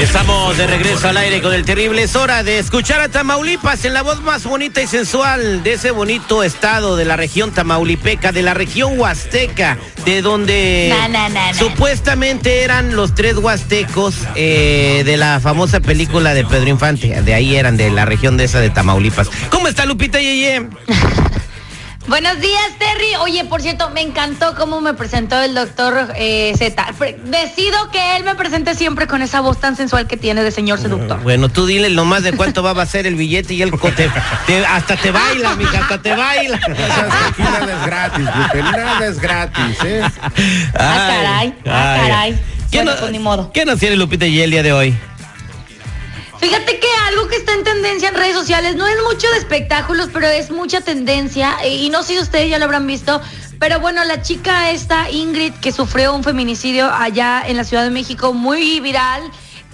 Estamos de regreso al aire con el terrible. Es hora de escuchar a Tamaulipas en la voz más bonita y sensual de ese bonito estado de la región tamaulipeca, de la región huasteca, de donde Na, na, na, na. supuestamente eran los tres huastecos eh, de la famosa película de Pedro Infante. De ahí eran, de la región de esa de Tamaulipas. ¿Cómo está Lupita Yeye? Buenos días, Terry. Oye, por cierto, me encantó cómo me presentó el doctor eh, Z. Decido que él me presente siempre con esa voz tan sensual que tiene de señor seductor. Bueno, tú dile nomás de cuánto va a ser el billete y él te- te- hasta te baila, mija, hasta te baila. Aquí nada es gratis, Lupe, nada es gratis, ¿eh? Ah, caray, ah, caray. ¿Qué, Bueno, no- pues ni modo. ¿Qué nos tiene Lupita y el día de hoy? Fíjate que algo que está en tendencia en redes sociales no es mucho de espectáculos, pero es mucha tendencia. eh, Y no sé si ustedes ya lo habrán visto. Pero bueno, la chica esta, Ingrid, que sufrió un feminicidio allá en la Ciudad de México, muy viral.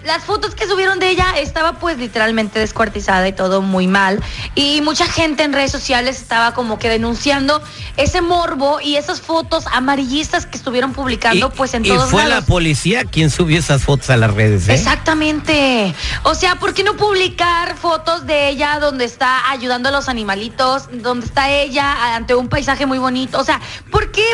Las fotos que subieron de ella estaba pues literalmente descuartizada y todo muy mal. Y mucha gente en redes sociales estaba como que denunciando ese morbo y esas fotos amarillistas que estuvieron publicando Y- pues en y todos fue lados. la policía quien subió esas fotos a las redes, ¿eh? Exactamente. O sea, ¿por qué no publicar fotos de ella donde está ayudando a los animalitos, donde está ella ante un paisaje muy bonito? O sea, ¿por qué?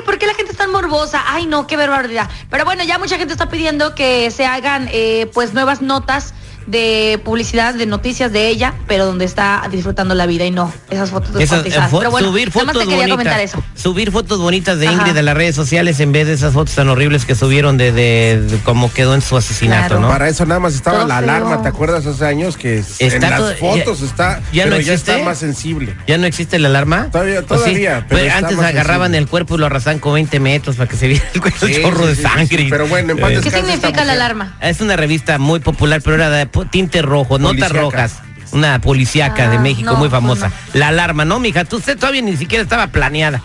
Ay, no, qué barbaridad. Pero bueno, ya mucha gente está pidiendo que se hagan eh, pues nuevas notas de publicidad, de noticias de ella, pero donde está disfrutando la vida y no esas fotos Esas, eh, fo- Pero bueno, subir fotos te quería comentar bonitas. eso. Subir fotos bonitas de Ajá. Ingrid a las redes sociales en vez de esas fotos tan horribles que subieron de, de- de cómo quedó en su asesinato, Claro. ¿no? Para eso nada más estaba Todo la feo. alarma, ¿te acuerdas hace años que Está en las fotos ya- está, ¿ya no pero ya existe? está más sensible? ¿Ya no existe la alarma? Todavía- Pues sí, todavía, pero pues antes agarraban sensible. el cuerpo y lo arrasaban con 20 metros para que se viera el, cuerpo, el Sí, chorro sí, de sí, sí, sangre. sí, pero bueno, en paz Eh, ¿Qué significa la alarma? Es una revista muy popular, pero era de tinte rojo, notas rojas. Una policíaca de Ah, México no, muy pues famosa. no. La alarma, ¿no, mija? Tú usted todavía ni siquiera estaba planeada.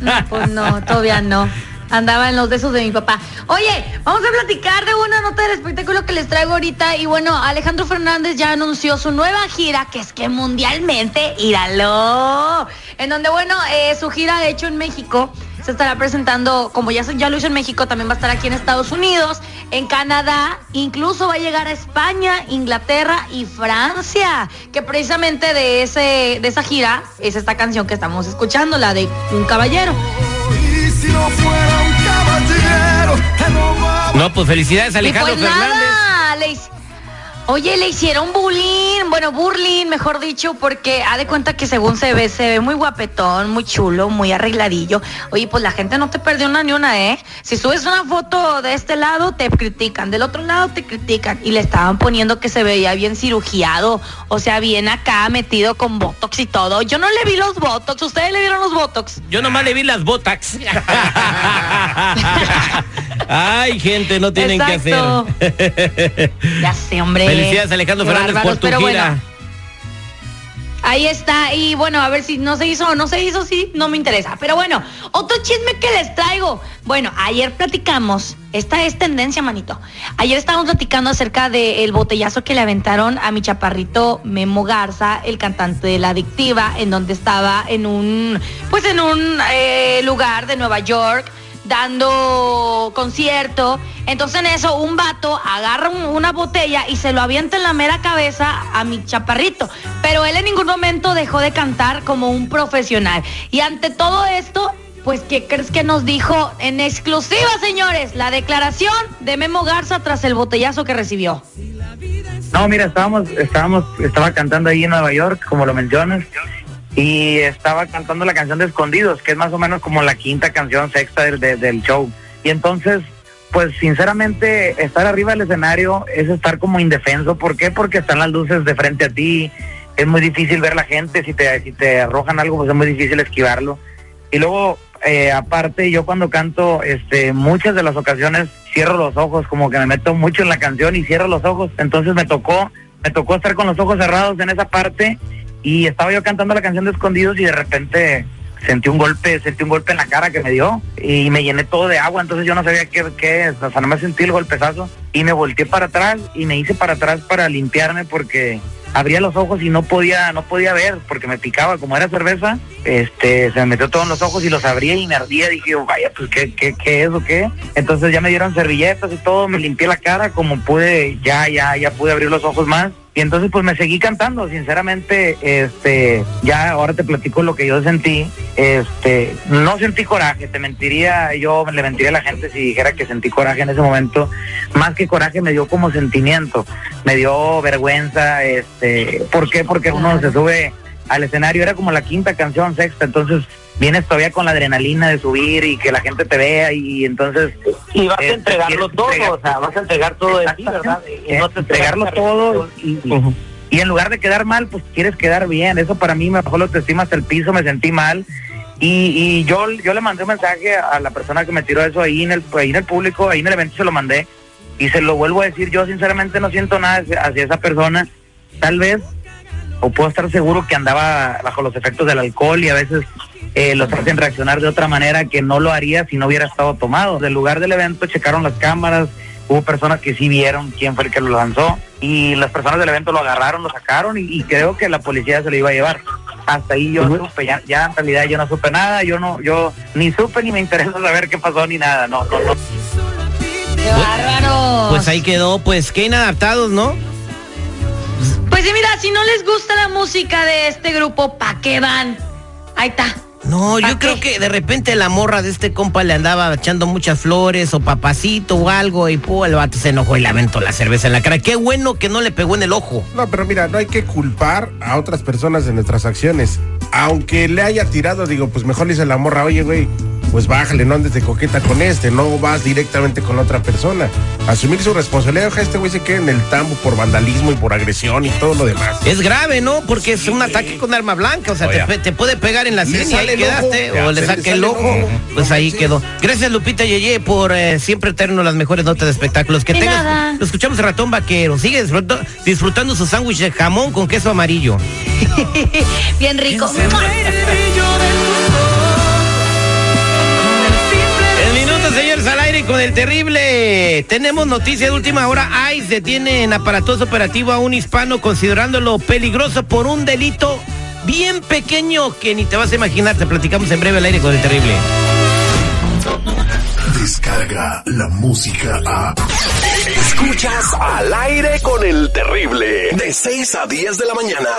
No, pues no, todavía no. Andaba en los besos de mi papá. Oye, vamos a platicar de una nota del espectáculo que les traigo ahorita. Y bueno, Alejandro Fernández ya anunció su nueva gira, que es que mundialmente, íralo. En donde, bueno, eh, su gira de hecho en México se estará presentando, como ya, ya lo hizo en México, también va a estar aquí en Estados Unidos, en Canadá, incluso va a llegar a España, Inglaterra y Francia. Que precisamente de, ese, de esa gira es esta canción que estamos escuchando, la de Un Caballero. No, pues felicidades, Y Alejandro pues Fernández. nada, Oye, le hicieron bullying, bueno, burling, mejor dicho, porque ha de cuenta que según se ve, se ve muy guapetón, muy chulo, muy arregladillo. Oye, pues la gente no te perdió una ni una, ¿eh? Si subes una foto de este lado, te critican, del otro lado te critican. Y le estaban poniendo que se veía bien cirugiado, o sea, bien acá, metido con botox y todo. Yo no le vi los botox, ¿ustedes le vieron los botox? Yo nomás le vi las botax. Ay, gente, no tienen Exacto. que hacer. Ya sé, hombre. Felicidades, Alejandro Fernández, por tu pero gira. bueno. Ahí está, y bueno, a ver si no se hizo o no se hizo, sí, no me interesa. Pero bueno, otro chisme que les traigo. Bueno, ayer platicamos, esta es tendencia, manito. Ayer estábamos platicando acerca del botellazo que le aventaron a mi chaparrito Memo Garza, el cantante de La Adictiva, en donde estaba en un, pues en un eh, lugar de Nueva York dando concierto. Entonces en eso un vato agarra un- una botella y se lo avienta en la mera cabeza a mi chaparrito. Pero él en ningún momento dejó de cantar como un profesional. Y ante todo esto, pues ¿qué crees que nos dijo en exclusiva, señores? La declaración de Memo Garza tras el botellazo que recibió. No, mira, estábamos, estábamos, estaba cantando ahí en Nueva York, como lo mencionas, y estaba cantando la canción de Escondidos, que es más o menos como la quinta canción, sexta del, de- del show. Y entonces, pues sinceramente, estar arriba del escenario es estar como indefenso. ¿Por qué? Porque están las luces de frente a ti, es muy difícil ver la gente, si te, si te arrojan algo, pues es muy difícil esquivarlo. Y luego, eh, aparte, yo cuando canto, este, muchas de las ocasiones cierro los ojos, como que me meto mucho en la canción y cierro los ojos. Entonces me tocó, me tocó estar con los ojos cerrados en esa parte y estaba yo cantando la canción de Escondidos y de repente sentí un golpe, sentí un golpe en la cara que me dio y me llené todo de agua, entonces yo no sabía qué, qué es, o sea, no me sentí el golpezazo y me volteé para atrás y me hice para atrás para limpiarme porque abría los ojos y no podía, no podía ver porque me picaba, como era cerveza, este, se me metió todo en los ojos y los abría y me ardía, dije, vaya, pues qué, qué, qué es o qué. Entonces ya me dieron servilletas y todo, me limpié la cara como pude, ya, ya, ya pude abrir los ojos más. Y entonces pues me seguí cantando, sinceramente, este, ya ahora te platico lo que yo sentí, este, no sentí coraje, te mentiría, yo le mentiría a la gente si dijera que sentí coraje en ese momento, más que coraje me dio como sentimiento, me dio vergüenza, este, ¿por qué? Porque uno se sube al escenario, era como la quinta canción, sexta, entonces vienes todavía con la adrenalina de subir y que la gente te vea y entonces... Y vas a este, entregarlo todo, entregar- o sea, vas a entregar todo de ti, ¿verdad? Y Eh, no te entregarlo todo y, y- y en lugar de quedar mal, pues quieres quedar bien. Eso para mí me bajó la autoestima hasta el piso, me sentí mal. Y, y yo, yo le mandé un mensaje a la persona que me tiró eso ahí en, el, ahí en el público, ahí en el evento se lo mandé. Y se lo vuelvo a decir, yo sinceramente no siento nada hacia esa persona. Tal vez, o puedo estar seguro que andaba bajo los efectos del alcohol y a veces eh, los hacen reaccionar de otra manera que no lo haría si no hubiera estado tomado. Del lugar del evento checaron las cámaras, hubo personas que sí vieron quién fue el que lo lanzó y las personas del evento lo agarraron, lo sacaron y, y creo que la policía se lo iba a llevar. Hasta ahí yo supe, ya, ya en realidad yo no supe nada, yo no, yo ni supe ni me interesa saber qué pasó ni nada, no, no, no. ¡Qué bárbaros! Pues ahí quedó, pues qué inadaptados, ¿no? Pues si no les gusta la música de este grupo, ¿pa' qué van? Ahí está. No, yo ¿Pa' creo que de repente la morra de este compa le andaba echando muchas flores o papacito o algo y pu, el vato se enojó y le aventó la cerveza en la cara. Qué bueno que no le pegó en el ojo. No, pero mira, no hay que culpar a otras personas de nuestras acciones. Aunque le haya tirado, digo, pues mejor le dice la morra, oye, güey, pues bájale, no andes de coqueta con este, no vas directamente con otra persona. Asumir su responsabilidad, ojalá este güey se quede en el tambo por vandalismo y por agresión y todo lo demás. Es grave, ¿no? Porque es un ataque con arma blanca, o sea, te, puede pegar en la sien y ahí quedaste, ojo. o le sale el ojo, ojo. pues No ahí quedó. Gracias Lupita Yeye por eh, siempre traernos las mejores notas de espectáculos. Que tengas, nada. lo escuchamos el ratón vaquero, sigue disfrutando su sándwich de jamón con queso amarillo. Bien rico. Señores, al aire con el terrible. Tenemos noticia de última hora. ICE detiene en aparatoso operativo a un hispano considerándolo peligroso por un delito bien pequeño que ni te vas a imaginar. Te platicamos en breve al aire con el terrible. Descarga la música a. Escuchas al aire con el terrible. De 6 a 10 de la mañana.